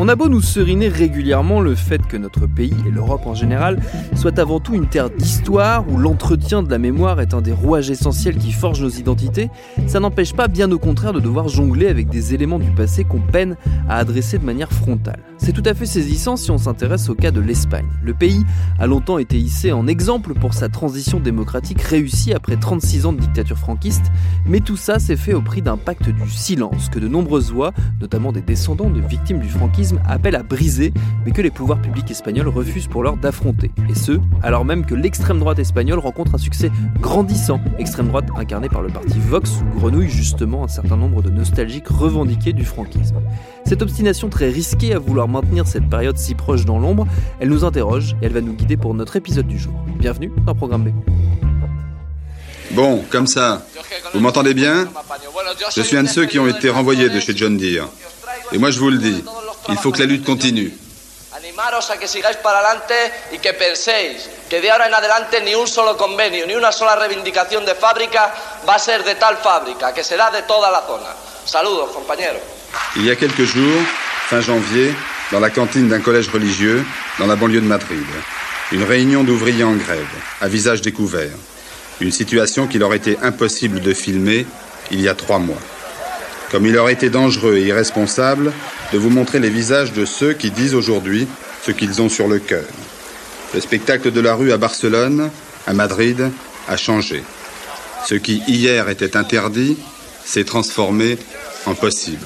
On a beau nous seriner régulièrement le fait que notre pays, et l'Europe en général, soit avant tout une terre d'histoire où l'entretien de la mémoire est un des rouages essentiels qui forgent nos identités, ça n'empêche pas bien au contraire de devoir jongler avec des éléments du passé qu'on peine à adresser de manière frontale. C'est tout à fait saisissant si on s'intéresse au cas de l'Espagne. Le pays a longtemps été hissé en exemple pour sa transition démocratique réussie après 36 ans de dictature franquiste, mais tout ça s'est fait au prix d'un pacte du silence que de nombreuses voix, notamment des descendants de victimes du franquisme, appelle à briser, mais que les pouvoirs publics espagnols refusent pour l'heure d'affronter. Et ce, alors même que l'extrême droite espagnole rencontre un succès grandissant. Extrême droite incarnée par le parti Vox, où grenouille justement un certain nombre de nostalgiques revendiqués du franquisme. Cette obstination très risquée à vouloir maintenir cette période si proche dans l'ombre, elle nous interroge et elle va nous guider pour notre épisode du jour. Bienvenue dans Programme B. Bon, comme ça, vous m'entendez bien? Je suis un de ceux qui ont été renvoyés de chez John Deere. Et moi je vous le dis, il faut que la lutte continue. Animaros a que sigáis para adelante y que penséis que de ahora en adelante ni un solo convenio, ni una sola reivindicación de fábrica va a ser de tal fábrica, que será de toda la zona. Saludos, compañeros. Il y a quelques jours, fin janvier, dans la cantine d'un collège religieux, dans la banlieue de Madrid, une réunion d'ouvriers en grève, à visage découvert. Une situation qu'il aurait été impossible de filmer il y a trois mois. Comme il aurait été dangereux et irresponsable de vous montrer les visages de ceux qui disent aujourd'hui ce qu'ils ont sur le cœur. Le spectacle de la rue à Barcelone, à Madrid, a changé. Ce qui hier était interdit s'est transformé en possible.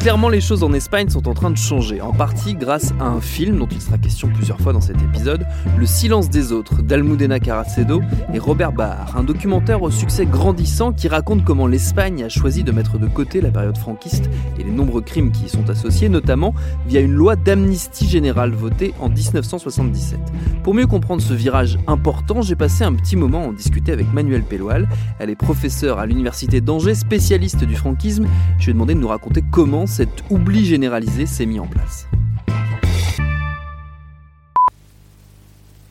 Clairement, les choses en Espagne sont en train de changer, en partie grâce à un film dont il sera question plusieurs fois dans cet épisode, Le silence des autres d'Almudena Caracedo et Robert Bahar, un documentaire au succès grandissant qui raconte comment l'Espagne a choisi de mettre de côté la période franquiste et les nombreux crimes qui y sont associés, notamment via une loi d'amnistie générale votée en 1977. Pour mieux comprendre ce virage important, j'ai passé un petit moment en discuter avec Manuel Peloal. Elle est professeure à l'université d'Angers, spécialiste du franquisme. Je lui ai demandé de nous raconter comment cet oubli généralisé s'est mis en place.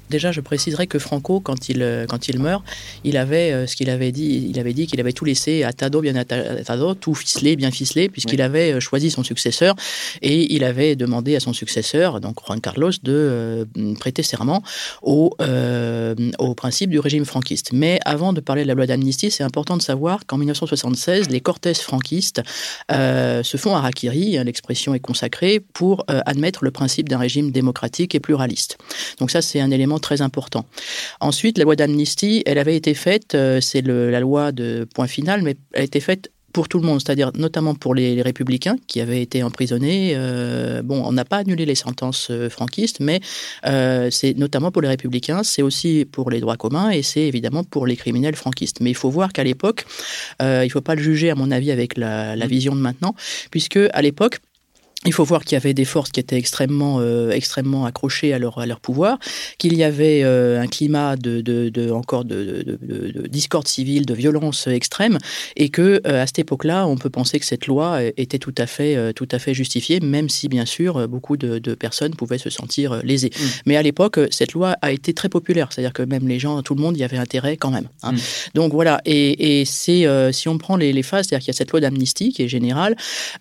Déjà, je préciserai que Franco, quand il, euh, quand il meurt, il avait euh, ce qu'il avait dit. Il avait dit qu'il avait tout laissé atado, bien atado, tout ficelé, bien ficelé, puisqu'il avait euh, choisi son successeur et il avait demandé à son successeur, donc Juan Carlos, de prêter serment au, au principe du régime franquiste. Mais avant de parler de la loi d'amnistie, c'est important de savoir qu'en 1976, les Cortés franquistes se font harakiri, l'expression est consacrée, pour admettre le principe d'un régime démocratique et pluraliste. Donc ça, c'est un élément très important. Ensuite, la loi d'amnistie, elle avait été faite, euh, c'est la loi de point final, mais elle a été faite pour tout le monde, c'est-à-dire notamment pour les, républicains qui avaient été emprisonnés. Euh, bon, on n'a pas annulé les sentences euh, franquistes, mais c'est notamment pour les républicains, c'est aussi pour les droits communs et c'est évidemment pour les criminels franquistes. Mais il faut voir qu'à l'époque, il ne faut pas le juger à mon avis avec la, la vision de maintenant, puisque à l'époque, il faut voir qu'il y avait des forces qui étaient extrêmement, euh, extrêmement accrochées à leur, à leur pouvoir, qu'il y avait euh, un climat de, de, de encore de, de, discorde civile, de violence extrême, et que euh, à cette époque-là, on peut penser que cette loi était tout à fait, tout à fait justifiée, même si bien sûr beaucoup de, personnes pouvaient se sentir lésées. Mm. Mais à l'époque, cette loi a été très populaire, c'est-à-dire que même les gens, tout le monde y avait intérêt quand même. Hein. Mm. Donc voilà, et, et c'est si on prend les, les phases, c'est-à-dire qu'il y a cette loi d'amnistie qui est générale,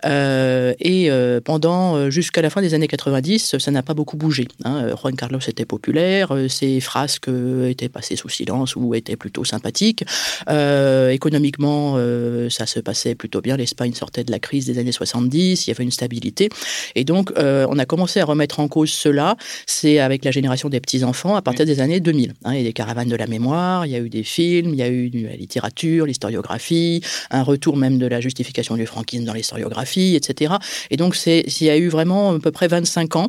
et pendant euh, jusqu'à la fin des années 90, ça n'a pas beaucoup bougé. Hein. Euh, Juan Carlos était populaire, euh, ses frasques étaient passées sous silence ou étaient plutôt sympathiques. économiquement, ça se passait plutôt bien. L'Espagne sortait de la crise des années 70, il y avait une stabilité. Et donc, on a commencé à remettre en cause cela. C'est avec la génération des petits-enfants à partir des années 2000. Hein. Il y a des caravanes de la mémoire, il y a eu des films, il y a eu la littérature, l'historiographie, un retour même de la justification du franquisme dans l'historiographie, etc. Et donc, c'est il y a eu vraiment à peu près 25 ans,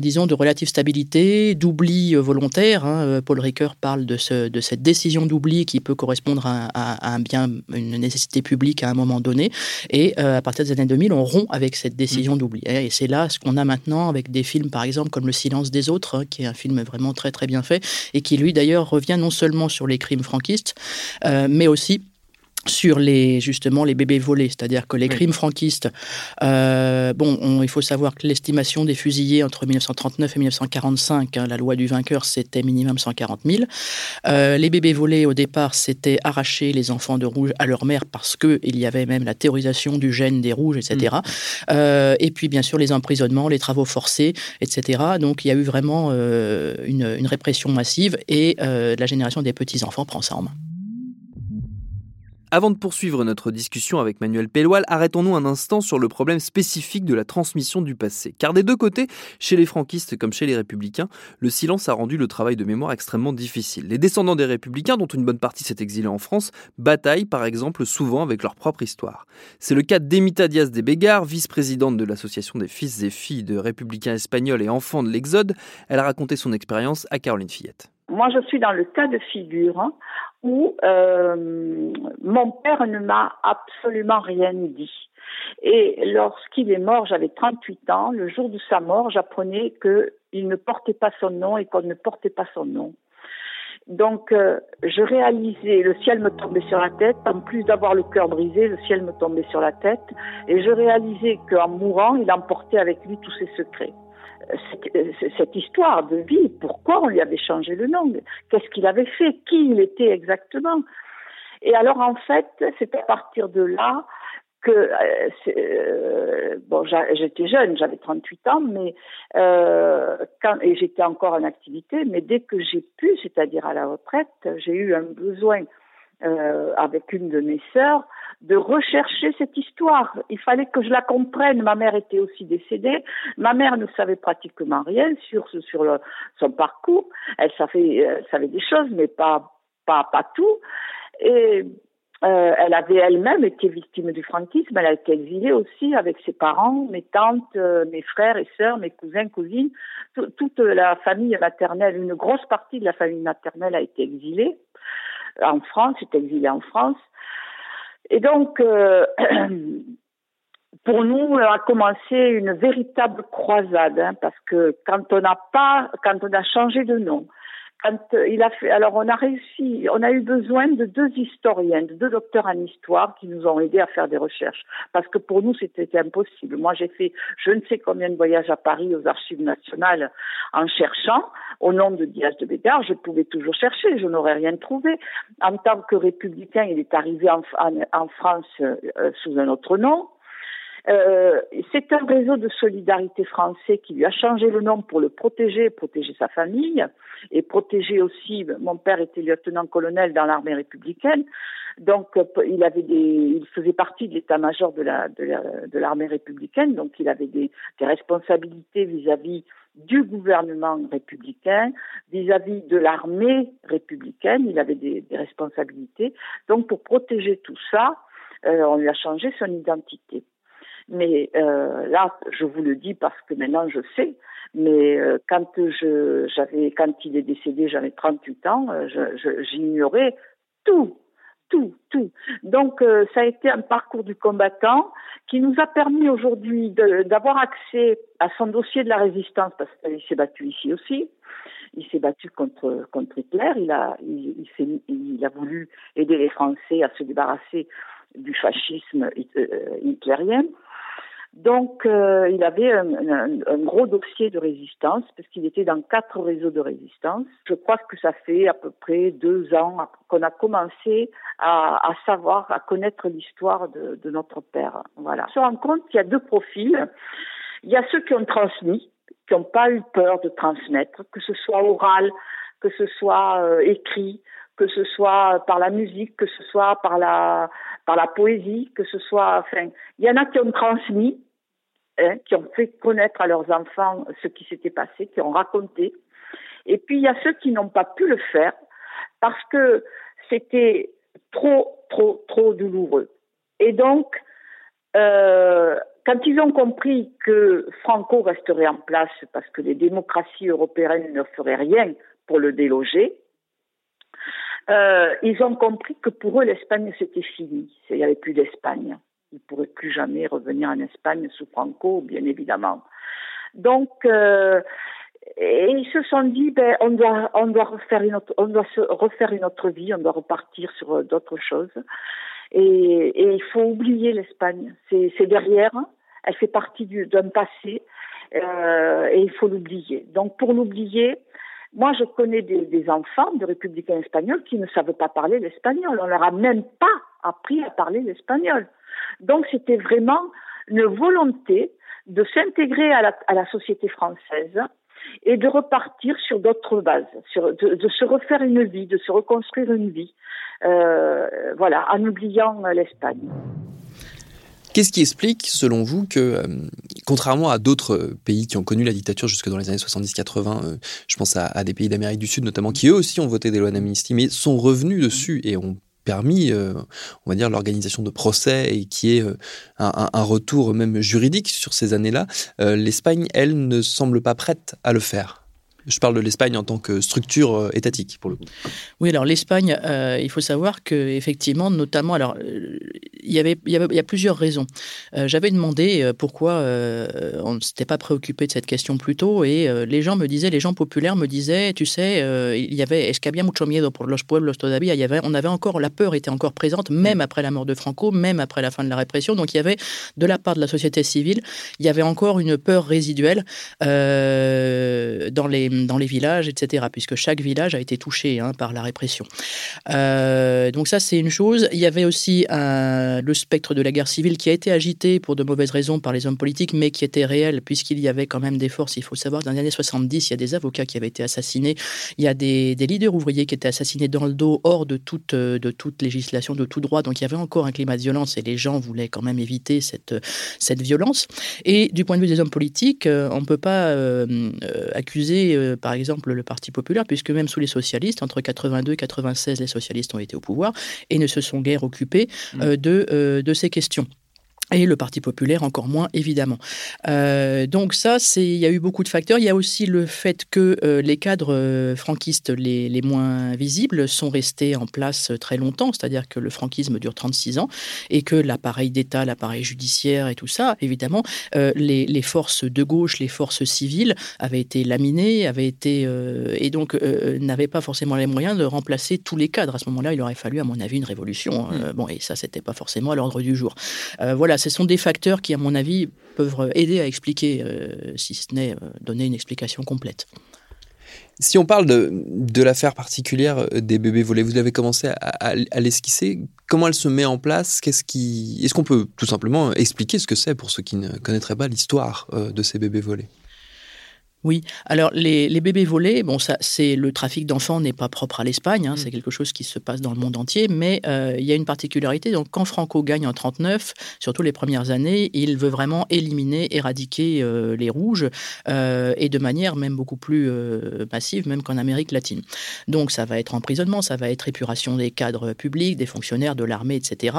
disons, de relative stabilité, d'oubli volontaire. Hein. Paul Ricoeur parle de, ce, de cette décision d'oubli qui peut correspondre à, à, un bien, une nécessité publique à un moment donné. Et à partir des années 2000, on rompt avec cette décision mmh. d'oubli. Et c'est là ce qu'on a maintenant avec des films, par exemple, comme Le silence des autres, hein, qui est un film vraiment très très bien fait, et qui lui d'ailleurs revient non seulement sur les crimes franquistes, euh, mais aussi sur les justement les bébés volés, c'est-à-dire que les crimes franquistes, euh, bon, il faut savoir que l'estimation des fusillés entre 1939 et 1945, hein, la loi du vainqueur, c'était minimum 140 000. Euh, les bébés volés au départ, c'était arracher les enfants de rouge à leur mère parce que il y avait même la théorisation du gène des rouges, etc. Mm. Euh, et puis bien sûr les emprisonnements, les travaux forcés, etc. Donc il y a eu vraiment une, une, répression massive et la génération des petits enfants prend ça en main. Avant de poursuivre notre discussion avec Manuel Pelloal, arrêtons-nous un instant sur le problème spécifique de la transmission du passé. Car des deux côtés, chez les franquistes comme chez les républicains, le silence a rendu le travail de mémoire extrêmement difficile. Les descendants des républicains, dont une bonne partie s'est exilée en France, bataillent par exemple souvent avec leur propre histoire. C'est le cas d'Emita Diaz de Bégar, vice-présidente de l'association des fils et filles de républicains espagnols et enfants de l'Exode. Elle a raconté son expérience à Caroline Fillette. Moi, je suis dans le cas de figure hein, où euh, mon père ne m'a absolument rien dit. Et lorsqu'il est mort, j'avais 38 ans. Le jour de sa mort, j'apprenais qu'il ne portait pas son nom et qu'on ne portait pas son nom. Donc, euh, je réalisais, le ciel me tombait sur la tête. En plus d'avoir le cœur brisé, le ciel me tombait sur la tête. Et je réalisais qu'en mourant, il emportait avec lui tous ses secrets cette histoire de vie, pourquoi on lui avait changé le nom, qu'est-ce qu'il avait fait, qui il était exactement. Et alors en fait, c'est à partir de là que euh, euh, bon, j'étais jeune, j'avais 38 ans, mais euh, quand et j'étais encore en activité, mais dès que j'ai pu, c'est-à-dire à la retraite, j'ai eu un besoin euh, avec une de mes sœurs de rechercher cette histoire. Il fallait que je la comprenne. Ma mère était aussi décédée. Ma mère ne savait pratiquement rien sur sur le, son parcours. Elle savait, elle savait des choses, mais pas pas pas tout. Et euh, elle avait elle-même été victime du franquisme. Elle a été exilée aussi avec ses parents, mes tantes, euh, mes frères et sœurs, mes cousins, cousines. toute la famille maternelle, une grosse partie de la famille maternelle a été exilée en France, est exilé en France. Et donc, euh, pour nous, a commencé une véritable croisade, hein, parce que quand on n'a pas, quand on a changé de nom, euh, il a fait, alors on a réussi, on a eu besoin de deux historiens, de deux docteurs en histoire qui nous ont aidés à faire des recherches, parce que pour nous c'était impossible. Moi j'ai fait je ne sais combien de voyages à Paris aux archives nationales en cherchant au nom de Diaz de Bédard, je pouvais toujours chercher, je n'aurais rien trouvé. En tant que républicain, il est arrivé en, en, France euh, sous un autre nom. Euh, c'est un réseau de solidarité français qui lui a changé le nom pour le protéger, protéger sa famille et protéger aussi. Mon père était lieutenant-colonel dans l'armée républicaine, donc il avait des, il faisait partie de l'état-major de la de l'armée républicaine, donc il avait des, des responsabilités vis-à-vis du gouvernement républicain, vis-à-vis de l'armée républicaine, il avait des, des, responsabilités. Donc pour protéger tout ça, euh, on lui a changé son identité. Mais euh, là, je vous le dis parce que maintenant je sais. Mais euh, quand je, j'avais, quand il est décédé, j'avais 38 ans, euh, j'ignorais tout, tout, tout. Donc euh, ça a été un parcours du combattant qui nous a permis aujourd'hui d'avoir accès à son dossier de la résistance parce qu'il s'est battu ici aussi. Il s'est battu contre contre Hitler. Il a il, il a voulu aider les Français à se débarrasser du fascisme hitlérien. Donc, euh, il avait un, gros dossier de résistance, parce qu'il était dans quatre réseaux de résistance. Je crois que ça fait à peu près deux ans qu'on a commencé à, savoir, à connaître l'histoire de, notre père. Voilà. On se rend compte qu'il y a deux profils. Il y a ceux qui ont transmis, qui n'ont pas eu peur de transmettre, que ce soit oral, que ce soit euh, écrit, que ce soit par la musique, que ce soit par la par la poésie, que ce soit, enfin, il y en a qui ont transmis, hein, qui ont fait connaître à leurs enfants ce qui s'était passé, qui ont raconté. Et puis il y a ceux qui n'ont pas pu le faire parce que c'était trop, trop, trop douloureux. Et donc, euh, quand ils ont compris que Franco resterait en place parce que les démocraties européennes ne feraient rien pour le déloger, euh, ils ont compris que pour eux, l'Espagne, c'était fini. Il n'y avait plus d'Espagne. Ils ne pourraient plus jamais revenir en Espagne sous Franco, bien évidemment. Donc, euh, ils se sont dit, ben, on doit, refaire une autre, se refaire une autre vie, on doit repartir sur d'autres choses. Et, il faut oublier l'Espagne. C'est derrière, elle fait partie d'un passé, euh, et il faut l'oublier. Donc, pour l'oublier, moi, je connais des, des, enfants de républicains espagnols qui ne savent pas parler l'espagnol. On leur a même pas appris à parler l'espagnol. Donc, c'était vraiment une volonté de s'intégrer à la, à la, société française et de repartir sur d'autres bases, sur, de, de, se refaire une vie, de se reconstruire une vie, euh, voilà, en oubliant l'Espagne. Qu'est-ce qui explique, selon vous, que, euh, contrairement à d'autres pays qui ont connu la dictature jusque dans les années 70-80, euh, je pense à, des pays d'Amérique du Sud notamment, qui eux aussi ont voté des lois d'amnistie, mais sont revenus dessus et ont permis, euh, on va dire, l'organisation de procès et qui est euh, un, retour même juridique sur ces années-là, euh, l'Espagne, elle, ne semble pas prête à le faire. Je parle de l'Espagne en tant que structure euh, étatique, pour le coup. Oui, alors l'Espagne, euh, il faut savoir que effectivement, notamment, alors euh, il y avait, y, a plusieurs raisons. J'avais demandé pourquoi on ne s'était pas préoccupé de cette question plus tôt, et les gens me disaient, les gens populaires me disaient, tu sais, il y avait, est-ce qu'il y a mucho miedo por los pueblos todavía? Y on avait encore, la peur était encore présente, même après la mort de Franco, même après la fin de la répression. Donc il y avait, de la part de la société civile, il y avait encore une peur résiduelle dans les dans les villages, etc., puisque chaque village a été touché hein, par la répression. Euh, donc ça, c'est une chose. Il y avait aussi un, le spectre de la guerre civile qui a été agité pour de mauvaises raisons par les hommes politiques, mais qui était réel, puisqu'il y avait quand même des forces. Il faut savoir, dans les années 70, il y a des avocats qui avaient été assassinés, il y a des, leaders ouvriers qui étaient assassinés dans le dos, hors de toute, de toute législation, de tout droit. Donc il y avait encore un climat de violence et les gens voulaient quand même éviter cette, violence. Et du point de vue des hommes politiques, euh, on ne peut pas euh, accuser euh, par exemple le Parti populaire, puisque même sous les socialistes, entre 82 et 96, les socialistes ont été au pouvoir et ne se sont guère occupés mmh. euh, de, euh, de ces questions. Et le Parti populaire encore moins, évidemment. Euh, donc ça, c'est, il y a eu beaucoup de facteurs. Il y a aussi le fait que euh, les cadres euh, franquistes les, les, moins visibles sont restés en place très longtemps, c'est-à-dire que le franquisme dure 36 ans, et que l'appareil d'État, l'appareil judiciaire et tout ça, évidemment, les, les, forces de gauche, les forces civiles avaient été laminées, avaient été, et donc n'avaient pas forcément les moyens de remplacer tous les cadres. À ce moment-là, il aurait fallu, à mon avis, une révolution. Mmh. bon, et ça, c'était pas forcément à l'ordre du jour. voilà ce sont des facteurs qui, à mon avis, peuvent aider à expliquer, euh, si ce n'est euh, donner une explication complète. Si on parle de, de l'affaire particulière euh, des bébés volés, vous avez commencé à l'esquisser. Comment elle se met en place? Qu'est-ce qui Est-ce qu'on peut tout simplement expliquer ce que c'est pour ceux qui ne connaîtraient pas l'histoire de ces bébés volés? Oui, alors les, les, bébés volés, bon, ça, c'est le trafic d'enfants n'est pas propre à l'Espagne, hein, mmh. c'est quelque chose qui se passe dans le monde entier, mais euh, il y a une particularité. Donc, quand Franco gagne en 39, surtout les premières années, il veut vraiment éliminer, éradiquer euh, les rouges euh, et de manière même beaucoup plus massive, même qu'en Amérique latine. Donc, ça va être emprisonnement, ça va être épuration des cadres publics, des fonctionnaires de l'armée, etc.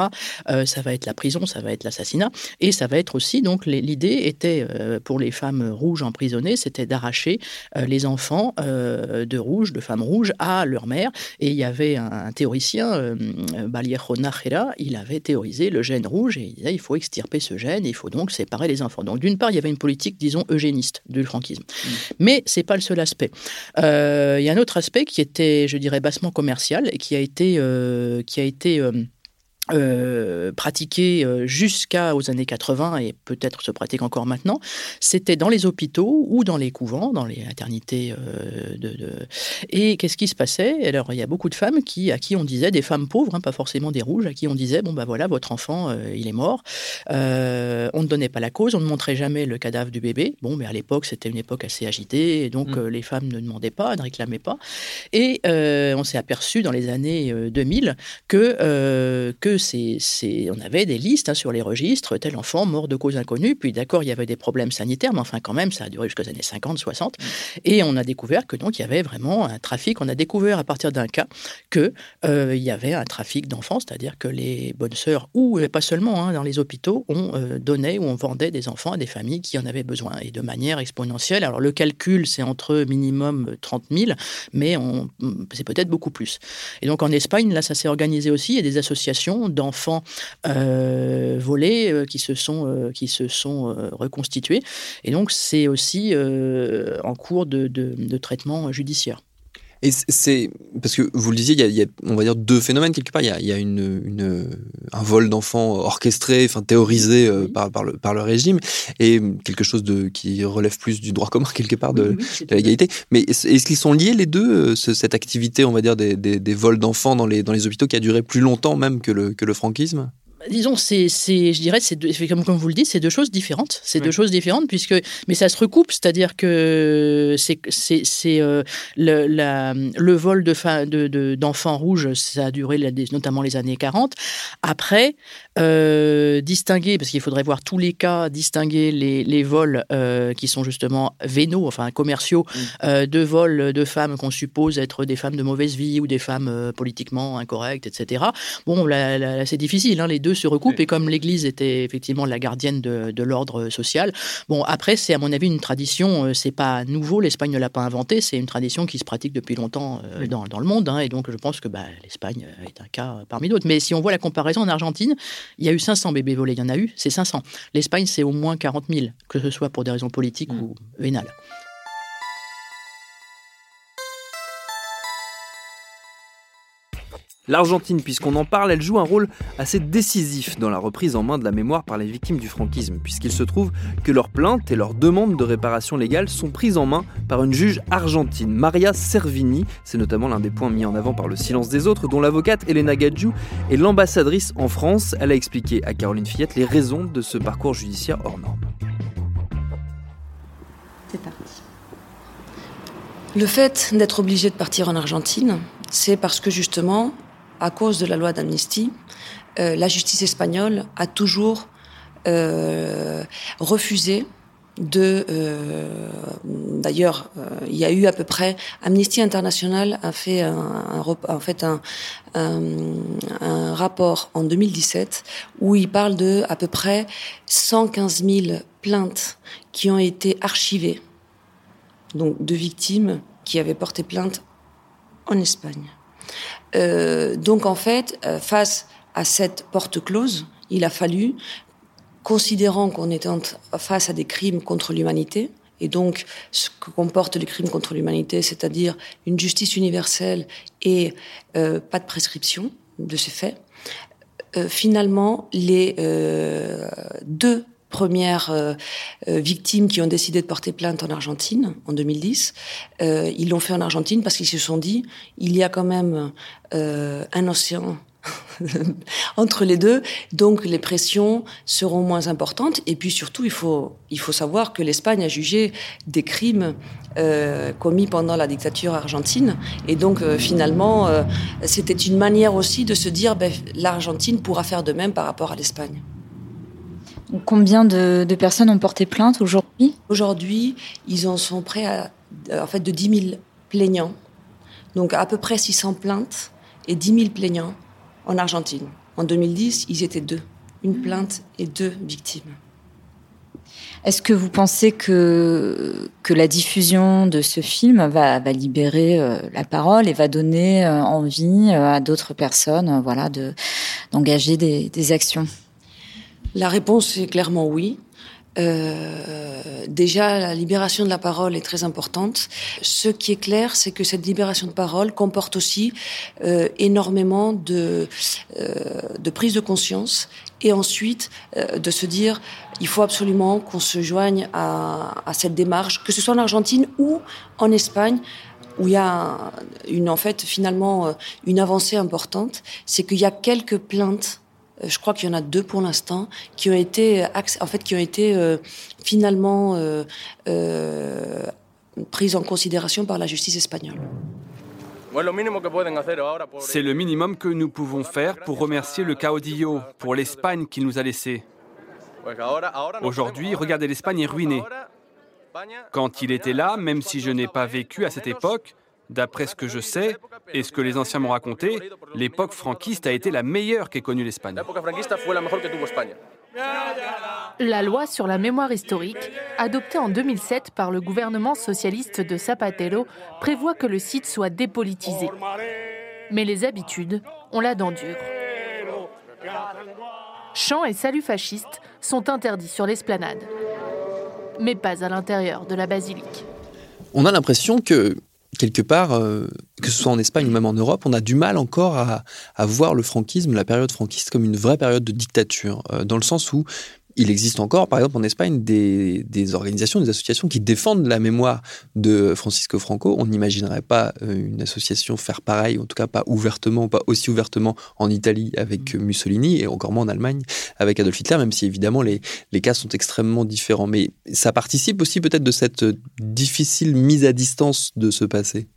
Ça va être la prison, ça va être l'assassinat, et ça va être aussi donc l'idée était pour les femmes rouges emprisonnées, c'était d'arracher euh, les enfants euh, de rouges, de femmes rouges, à leur mère. Et il y avait un, un théoricien, euh, Vallejo Nájera, il avait théorisé le gène rouge et il disait il faut extirper ce gène, il faut donc séparer les enfants. Donc d'une part, il y avait une politique, disons, eugéniste du franquisme. Mmh. Mais c'est pas le seul aspect. Il y a un autre aspect qui était, je dirais, bassement commercial et qui a été, qui a été euh, pratiqué euh, jusqu'aux années 80 et peut-être se pratique encore maintenant, c'était dans les hôpitaux ou dans les couvents, dans les maternités. Euh, de, de... Et qu'est-ce qui se passait? Alors, il y a beaucoup de femmes qui, à qui on disait, des femmes pauvres, hein, pas forcément des rouges, à qui on disait, bon, bah voilà, votre enfant, euh, il est mort. On ne donnait pas la cause, on ne montrait jamais le cadavre du bébé. Bon, mais à l'époque, c'était une époque assez agitée, et donc mmh. les femmes ne demandaient pas, ne réclamaient pas. Et on s'est aperçu dans les années 2000 que, que que c'est, on avait des listes hein, sur les registres, tel enfant mort de cause inconnue. Puis d'accord, il y avait des problèmes sanitaires, mais enfin quand même, ça a duré jusqu'aux années 50, 60. Et on a découvert que donc il y avait vraiment un trafic. On a découvert à partir d'un cas que il y avait un trafic d'enfants, c'est-à-dire que les bonnes sœurs ou pas seulement hein, dans les hôpitaux on donnait ou on vendait des enfants à des familles qui en avaient besoin et de manière exponentielle. Alors le calcul, c'est entre minimum 30 000, mais c'est peut-être beaucoup plus. Et donc en Espagne, là, ça s'est organisé aussi. Il y a des associations d'enfants euh, volés euh, qui se sont, euh, reconstitués. Et donc c'est aussi en cours de traitement judiciaire. Et c'est parce que vous le disiez, il y, a, on va dire deux phénomènes quelque part. Il y a, il y a une, une, un vol d'enfants orchestré, enfin théorisé euh, par, par, le, par le régime, et quelque chose de qui relève plus du droit commun quelque part de, de l'égalité. Mais est-ce qu'ils sont liés les deux, euh, cette activité, on va dire des, des, des vols d'enfants dans les, dans les hôpitaux qui a duré plus longtemps même que le, que le franquisme? Disons, c'est, je dirais, c'est comme, comme vous le dites, c'est deux choses différentes. C'est deux choses différentes, puisque, mais ça se recoupe, c'est-à-dire que c'est, c'est, euh, le, la, le vol de, de, d'enfants rouges, ça a duré notamment les années 40. Après, euh, distinguer, parce qu'il faudrait voir tous les cas, distinguer les, les vols euh, qui sont justement vénaux, enfin commerciaux, mm. de vols de femmes qu'on suppose être des femmes de mauvaise vie ou des femmes politiquement incorrectes, etc. Bon, là, c'est difficile, hein, les deux se recoupent. Et comme l'Église était effectivement la gardienne de, l'ordre social, bon, après, c'est à mon avis une tradition, euh, c'est pas nouveau, l'Espagne ne l'a pas inventé, c'est une tradition qui se pratique depuis longtemps euh, dans, le monde. Hein, et donc, je pense que bah, l'Espagne est un cas parmi d'autres. Mais si on voit la comparaison en Argentine, il y a eu 500 bébés volés, il y en a eu, c'est 500. L'Espagne, c'est au moins 40 000, que ce soit pour des raisons politiques mm. ou vénales. L'Argentine, puisqu'on en parle, elle joue un rôle assez décisif dans la reprise en main de la mémoire par les victimes du franquisme, puisqu'il se trouve que leurs plaintes et leurs demandes de réparation légale sont prises en main par une juge argentine, Maria Servini. C'est notamment l'un des points mis en avant par le silence des autres, dont l'avocate Elena Gadjou est l'ambassadrice en France. Elle a expliqué à Caroline Fillette les raisons de ce parcours judiciaire hors norme. C'est parti. Le fait d'être obligé de partir en Argentine, c'est parce que justement, à cause de la loi d'amnistie, euh, la justice espagnole a toujours euh, refusé de. Euh, d'ailleurs, il y a eu à peu près. Amnesty International a fait un, en fait un, rapport en 2017 où il parle de à peu près 115 000 plaintes qui ont été archivées, donc de victimes qui avaient porté plainte en Espagne. Euh, donc en fait, euh, face à cette porte close, il a fallu, considérant qu'on était face à des crimes contre l'humanité, et donc ce que comportent les crimes contre l'humanité, c'est-à-dire une justice universelle et euh, pas de prescription de ces faits, finalement, les deux premières euh, euh, victimes qui ont décidé de porter plainte en Argentine en 2010. Euh, ils l'ont fait en Argentine parce qu'ils se sont dit il y a quand même un océan entre les deux, donc les pressions seront moins importantes. Et puis surtout, il faut, il faut savoir que l'Espagne a jugé des crimes commis pendant la dictature argentine. Et donc finalement, c'était une manière aussi de se dire ben, l'Argentine pourra faire de même par rapport à l'Espagne. Combien de, personnes ont porté plainte aujourd'hui Aujourd'hui, ils en sont prêts à en fait de 10 000 plaignants. Donc à peu près 600 plaintes et 10 000 plaignants en Argentine. En 2010, ils étaient deux. Une plainte et deux victimes. Est-ce que vous pensez que, que la diffusion de ce film va, va libérer euh, la parole et va donner euh, envie euh, à d'autres personnes voilà, d'engager des, des actions? La réponse est clairement oui. Euh, déjà, la libération de la parole est très importante. Ce qui est clair, c'est que cette libération de parole comporte aussi euh, énormément de, euh, de prise de conscience et ensuite de se dire il faut absolument qu'on se joigne à, à, cette démarche, que ce soit en Argentine ou en Espagne où il y a une, en fait, finalement, une avancée importante, c'est qu'il y a quelques plaintes euh, je crois qu'il y en a deux pour l'instant qui ont été euh, en fait qui ont été euh, finalement prises en considération par la justice espagnole. C'est le minimum que nous pouvons faire pour remercier le caudillo, pour l'Espagne qu'il nous a laissé. Aujourd'hui, regardez, l'Espagne est ruinée. Quand il était là, même si je n'ai pas vécu à cette époque, d'après ce que je sais et ce que les anciens m'ont raconté, l'époque franquiste a été la meilleure qu'ait connue l'Espagne. La loi sur la mémoire historique, adoptée en 2007 par le gouvernement socialiste de Zapatero, prévoit que le site soit dépolitisé. Mais les habitudes ont la dent dure. Chants et saluts fascistes sont interdits sur l'esplanade, mais pas à l'intérieur de la basilique. On a l'impression que quelque part, euh, que ce soit en Espagne ou même en Europe, on a du mal encore à, voir le franquisme, la période franquiste, comme une vraie période de dictature, euh, dans le sens où il existe encore, par exemple en Espagne, des, organisations, des associations qui défendent la mémoire de Francisco Franco. On n'imaginerait pas euh, une association faire pareil, en tout cas pas ouvertement, pas aussi ouvertement en Italie avec Mussolini et encore moins en Allemagne avec Adolf Hitler, même si évidemment les, les cas sont extrêmement différents. Mais ça participe aussi peut-être de cette difficile mise à distance de ce passé.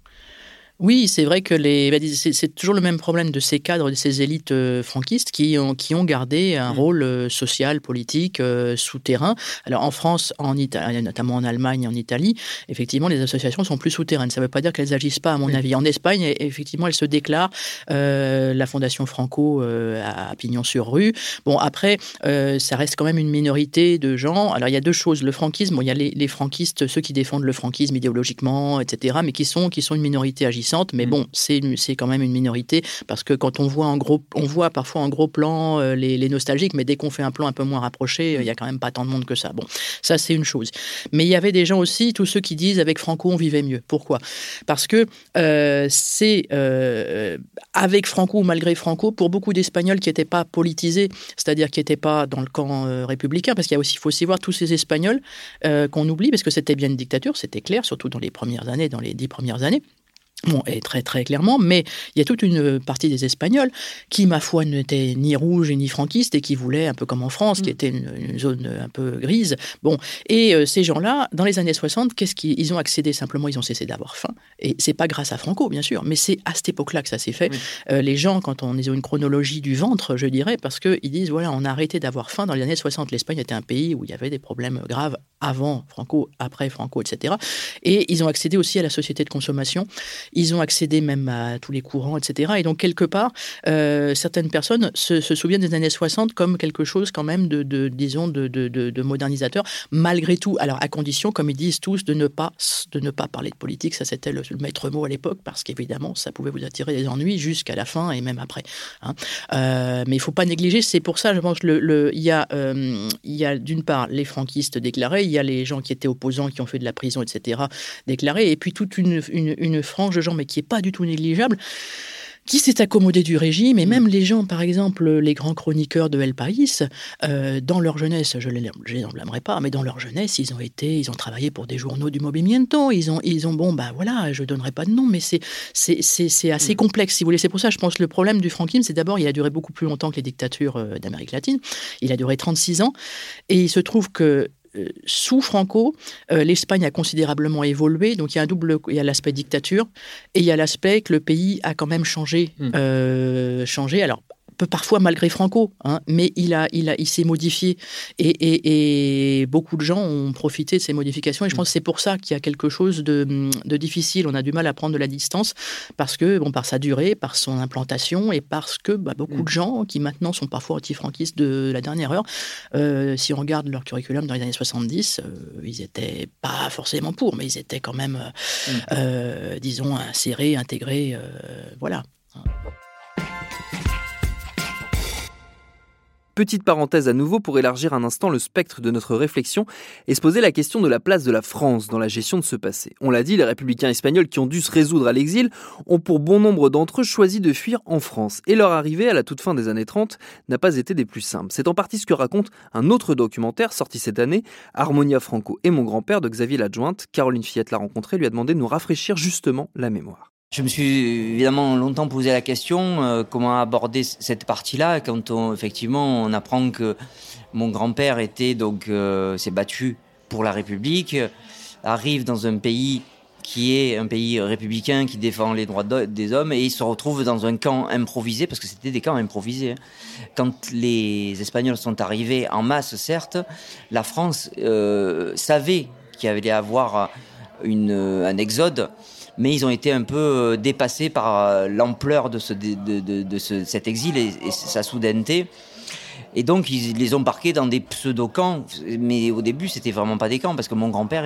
Oui, c'est vrai que les, bah, c'est toujours le même problème de ces cadres, de ces élites euh, franquistes qui ont, qui ont gardé un mmh. rôle euh, social, politique, euh, souterrain. Alors en France, en Italie, notamment en Allemagne, en Italie, effectivement, les associations sont plus souterraines. Ça ne veut pas dire qu'elles agissent pas, à mon avis. En Espagne, effectivement, elles se déclarent. la Fondation Franco à Pignon-sur-Rue. Bon, après, ça reste quand même une minorité de gens. Alors il y a deux choses. Le franquisme, il y a les, les, franquistes, ceux qui défendent le franquisme idéologiquement, etc., mais qui sont, qui sont une minorité agissante mais mm. bon, c'est quand même une minorité parce que quand on voit en gros, on voit parfois en gros plan euh, les, nostalgiques, mais dès qu'on fait un plan un peu moins rapproché, euh, il y a quand même pas tant de monde que ça. Bon, ça c'est une chose. Mais il y avait des gens aussi, tous ceux qui disent avec Franco on vivait mieux. Pourquoi? Parce que euh, c'est avec Franco ou malgré Franco, pour beaucoup d'Espagnols qui n'étaient pas politisés, c'est-à-dire qui n'étaient pas dans le camp républicain, parce qu'il y a aussi, faut aussi voir tous ces Espagnols qu'on oublie, parce que c'était bien une dictature, c'était clair, surtout dans les premières années, dans les dix premières années. Bon, et très très clairement, mais il y a toute une partie des Espagnols qui, ma foi, n'étaient ni rouges ni franquistes et qui voulaient, un peu comme en France, qui mm. était une, zone un peu grise. Bon, et euh, ces gens-là, dans les années 60, qu'est-ce qu'ils ont accédé Simplement, ils ont cessé d'avoir faim. Et c'est pas grâce à Franco, bien sûr, mais c'est à cette époque-là que ça s'est fait. Euh, les gens, quand on est une chronologie du ventre, je dirais, parce qu'ils disent voilà, on a arrêté d'avoir faim dans les années 60. L'Espagne était un pays où il y avait des problèmes graves avant Franco, après Franco, etc. Et ils ont accédé aussi à la société de consommation. Ils ont accédé même à tous les courants, etc. Et donc, quelque part, euh, certaines personnes se, souviennent des années 60 comme quelque chose quand même de, disons, de, de, modernisateur, malgré tout. Alors, à condition, comme ils disent tous, de ne pas, de ne pas parler de politique. Ça, c'était le, maître mot à l'époque, parce qu'évidemment, ça pouvait vous attirer des ennuis jusqu'à la fin et même après. Hein. Euh, mais il ne faut pas négliger, c'est pour ça, je pense, le, le, il y a, euh, il y a d'une part les franquistes déclarés, il y a les gens qui étaient opposants, qui ont fait de la prison, etc., déclarés, et puis toute une frange de gens, mais qui n'est pas du tout négligeable qui s'est accommodé du régime, et mm. même les gens, par exemple, les grands chroniqueurs de El País, euh, dans leur jeunesse, je ne les blâmerai pas, mais dans leur jeunesse, ils ont été, ils ont travaillé pour des journaux du Movimiento, ils ont, ils ont bon, ben voilà, je donnerai pas de nom, mais c'est, c'est, assez mm. complexe, si vous voulez. C'est pour ça, je pense, que le problème du franquisme, c'est d'abord, il a duré beaucoup plus longtemps que les dictatures euh, d'Amérique latine. Il a duré 36 ans, et il se trouve que sous Franco, euh, l'Espagne a considérablement évolué. Donc il y a un double, il y a l'aspect dictature et il y a l'aspect que le pays a quand même changé, mmh. euh, changé. Alors parfois malgré Franco, hein, mais il, a, il, a, il s'est modifié et, beaucoup de gens ont profité de ces modifications et je pense que c'est pour ça qu'il y a quelque chose de, difficile. On a du mal à prendre de la distance parce que, bon, par sa durée, par son implantation et parce que bah, beaucoup de gens qui maintenant sont parfois anti-franquistes de la dernière heure, euh, si on regarde leur curriculum dans les années 70, euh, ils n'étaient pas forcément pour, mais ils étaient quand même, euh, mm. disons, insérés, intégrés, voilà. Petite parenthèse à nouveau pour élargir un instant le spectre de notre réflexion et se poser la question de la place de la France dans la gestion de ce passé. On l'a dit, les républicains espagnols qui ont dû se résoudre à l'exil ont pour bon nombre d'entre eux choisi de fuir en France et leur arrivée à la toute fin des années 30 n'a pas été des plus simples. C'est en partie ce que raconte un autre documentaire sorti cette année, Harmonia Franco et mon grand-père de Xavier Ladjointe. Caroline Fillette l'a rencontré, lui a demandé de nous rafraîchir justement la mémoire. Je me suis évidemment longtemps posé la question euh, comment aborder cette partie-là quand effectivement on apprend que mon grand-père était donc euh, s'est battu pour la République, arrive dans un pays qui est un pays républicain qui défend les droits des hommes, et ils se retrouvent dans un camp improvisé, parce que c'était des camps improvisés. Hein. Quand les Espagnols sont arrivés en masse, certes, la France euh, savait qu'il allait y avoir une, un exode, mais ils ont été un peu euh, dépassés par l'ampleur de, ce, de, de, de cet exil et, sa soudaineté. Et donc, ils les ont parqués dans des pseudo-camps. Mais au début, c'était vraiment pas des camps, parce que mon grand-père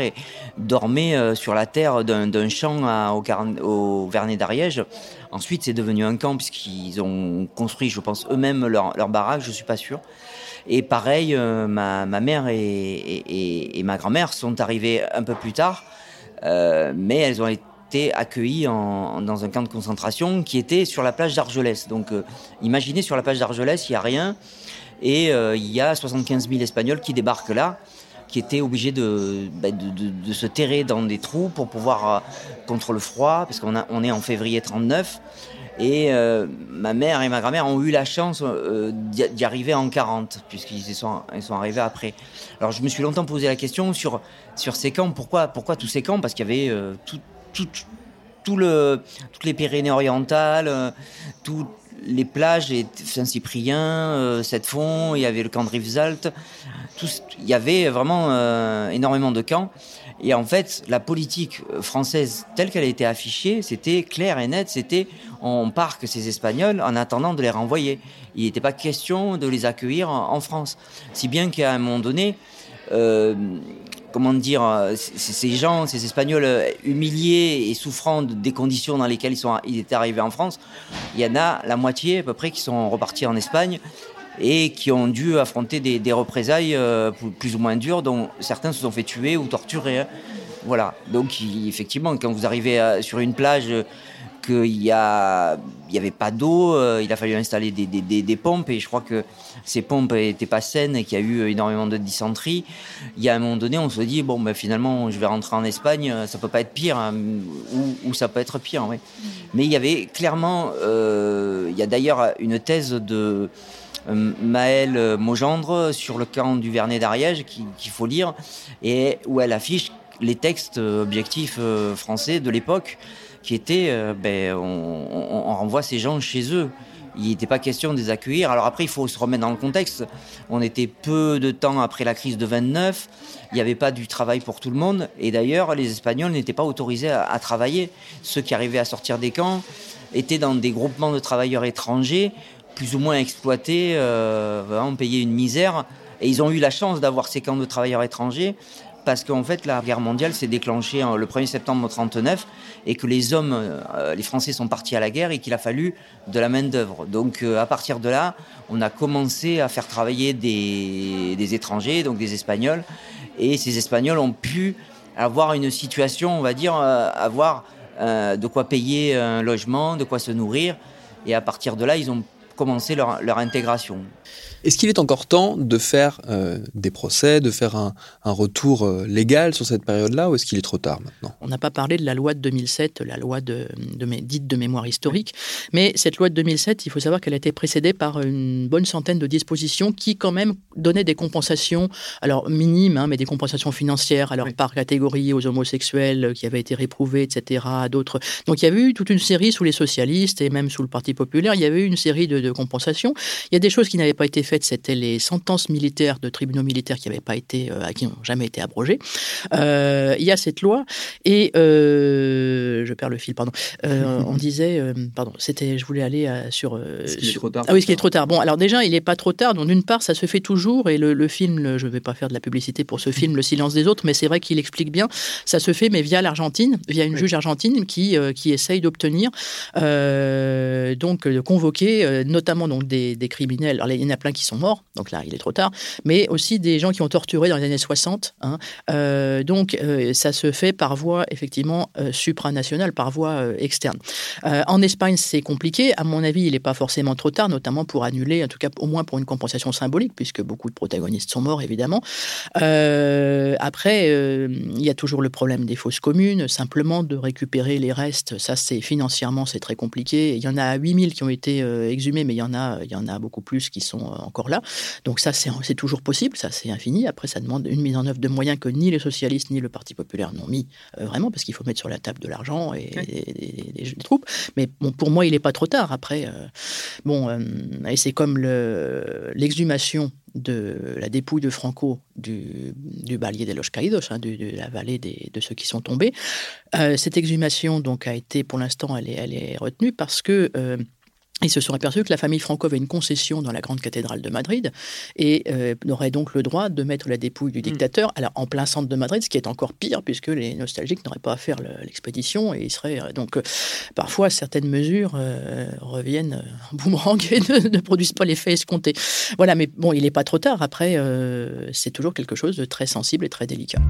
dormait euh, sur la terre d'un champ au, au, Vernet d'Ariège. Ensuite, c'est devenu un camp, puisqu'ils ont construit, je pense, eux-mêmes leur, leur, baraque, je suis pas sûr. Et pareil, euh, ma, mère et, ma grand-mère sont arrivées un peu plus tard, euh, mais elles ont été accueillies en, dans un camp de concentration qui était sur la plage d'Argelès. Donc, euh, imaginez sur la plage d'Argelès, il n'y a rien. Et euh, il y a 75 000 Espagnols qui débarquent là, qui étaient obligés de, bah, se terrer dans des trous pour pouvoir, euh, contre le froid, parce qu'on on est en février 39. Et ma mère et ma grand-mère ont eu la chance euh, d'y arriver en 40, puisqu'ils sont, arrivés après. Alors je me suis longtemps posé la question sur, ces camps. Pourquoi, tous ces camps? Parce qu'il y avait tout, tout, le, toutes les Pyrénées orientales, euh, tout, les plages Saint-Cyprien, euh, Sept-Fonds, il y avait le camp de Rivesaltes, il y avait vraiment euh, énormément de camps. Et en fait, la politique française telle qu'elle a été affichée, c'était clair et net, c'était on parque ces Espagnols en attendant de les renvoyer. Il n'était pas question de les accueillir en, France. Si bien qu'à un moment donné, euh, comment dire, ces gens, ces Espagnols humiliés et souffrant des conditions dans lesquelles ils, sont, étaient arrivés en France, il y en a la moitié à peu près qui sont repartis en Espagne et qui ont dû affronter des, représailles euh, plus ou moins dures, dont certains se sont fait tuer ou torturer. Hein. Voilà. Donc, effectivement, quand vous arrivez sur une plage qu'il a, il y avait pas d'eau, euh, il a fallu installer des, pompes et je crois que ces pompes n'étaient pas saines et qu'il y a eu énormément de dysenterie. Il y a un moment donné, on se dit bon, ben, finalement, je vais rentrer en Espagne, ça peut pas être pire hein, ou, ça peut être pire. Oui. Mais il y avait clairement, euh, il y a d'ailleurs une thèse de euh, Maëlle Mogendre sur le camp du Vernet d'Ariège qu'il qu faut lire et où elle affiche les textes objectifs euh, français de l'époque qui était, euh, ben, on, on, on, renvoie ces gens chez eux. Il n'était pas question de les accueillir. Alors après, il faut se remettre dans le contexte. On était peu de temps après la crise de 29. Il n'y avait pas du travail pour tout le monde. Et d'ailleurs, les Espagnols n'étaient pas autorisés à, travailler. Ceux qui arrivaient à sortir des camps étaient dans des groupements de travailleurs étrangers, plus ou moins exploités, euh, vraiment payés une misère. Et ils ont eu la chance d'avoir ces camps de travailleurs étrangers parce qu'en fait la guerre mondiale s'est déclenchée le 1er septembre 39 et que les hommes, euh, les Français sont partis à la guerre et qu'il a fallu de la main d'œuvre. Donc euh, à partir de là, on a commencé à faire travailler des, étrangers, donc des Espagnols, et ces Espagnols ont pu avoir une situation, on va dire, euh, avoir de quoi payer un logement, de quoi se nourrir, et à partir de là, ils ont commencé leur, leur intégration. Est-ce qu'il est encore temps de faire euh, des procès, de faire un, un retour euh, légal sur cette période-là, ou est-ce qu'il est trop tard maintenant? On n'a pas parlé de la loi de 2007, la loi de, de, dite de mémoire historique, mais cette loi de 2007, il faut savoir qu'elle a été précédée par une bonne centaine de dispositions qui quand même donnaient des compensations, alors minimes, hein, mais des compensations financières, alors oui. par catégorie aux homosexuels qui avaient été réprouvés, etc., à d'autres. Donc il y avait eu toute une série sous les socialistes et même sous le Parti populaire, il y avait eu une série de, de compensations. Il y a des choses qui n'avaient pas été faites fait, c'était les sentences militaires de tribunaux militaires qui n'avaient pas été, euh, qui n'ont jamais été abrogées. Euh, il y a cette loi et euh, je perds le fil, pardon. Euh, on disait, pardon, c'était, je voulais aller sur. ce qui est trop tard. Ah oui, ce qui est trop tard. Bon, alors déjà, il n'est pas trop tard. Donc d'une part, ça se fait toujours et le, le film, le, je ne vais pas faire de la publicité pour ce film, Le silence des autres, mais c'est vrai qu'il explique bien. Ça se fait, mais via l'Argentine, via une oui. juge argentine qui qui essaye d'obtenir donc de convoquer notamment donc des, criminels. Alors il y en a plein qui sont morts, donc là il est trop tard, mais aussi des gens qui ont torturé dans les années 60. Hein. Euh, donc euh, ça se fait par voie effectivement euh, supranationale, par voie externe. En Espagne c'est compliqué, à mon avis il n'est pas forcément trop tard, notamment pour annuler, en tout cas au moins pour une compensation symbolique, puisque beaucoup de protagonistes sont morts évidemment. Après il y a toujours le problème des fausses communes, simplement de récupérer les restes, ça c'est financièrement c'est très compliqué. Il y en a 8000 qui ont été exhumés mais il y en a, il y en a beaucoup plus qui sont encore là. Donc ça, c'est toujours possible, ça c'est infini. Après, ça demande une mise en œuvre de moyens que ni les socialistes ni le Parti populaire n'ont mis vraiment, parce qu'il faut mettre sur la table de l'argent et des, troupes. Mais bon, pour moi, il n'est pas trop tard. Après, bon, et c'est comme l'exhumation de la dépouille de Franco du, du Balier de los Caídos, hein, de, la vallée de ceux qui sont tombés. Euh, cette exhumation donc a été, pour l'instant, elle est, elle est retenue parce que euh, ils se sont aperçus que la famille Franco avait une concession dans la grande cathédrale de Madrid et euh, aurait donc le droit de mettre la dépouille du mm. dictateur alors, en plein centre de Madrid, ce qui est encore pire puisque les nostalgiques n'auraient pas à faire l'expédition et ils seraient euh, donc euh, parfois certaines mesures reviennent en boomerang et ne, produisent pas l'effet escompté. Voilà, mais bon, il n'est pas trop tard. Après, c'est toujours quelque chose de très sensible et très délicat.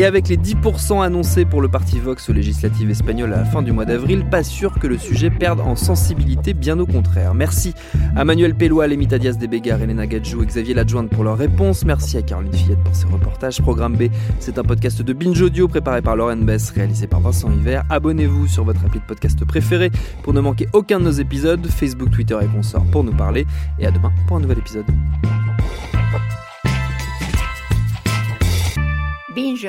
Et avec les 10% annoncés pour le parti Vox aux législatives espagnoles à la fin du mois d'avril, pas sûr que le sujet perde en sensibilité, bien au contraire. Merci à Manuel Pellois, Lemita Diaz de Bégar, Elena Gadjou et Xavier Ladjointe pour leurs réponses. Merci à Caroline Fillette pour ses reportages. Programme B, c'est un podcast de Binge Audio préparé par Lauren Bess, réalisé par Vincent Hiver. Abonnez-vous sur votre appli de podcast préféré pour ne manquer aucun de nos épisodes. Facebook, Twitter et consorts pour nous parler. Et à demain pour un nouvel épisode. Binge.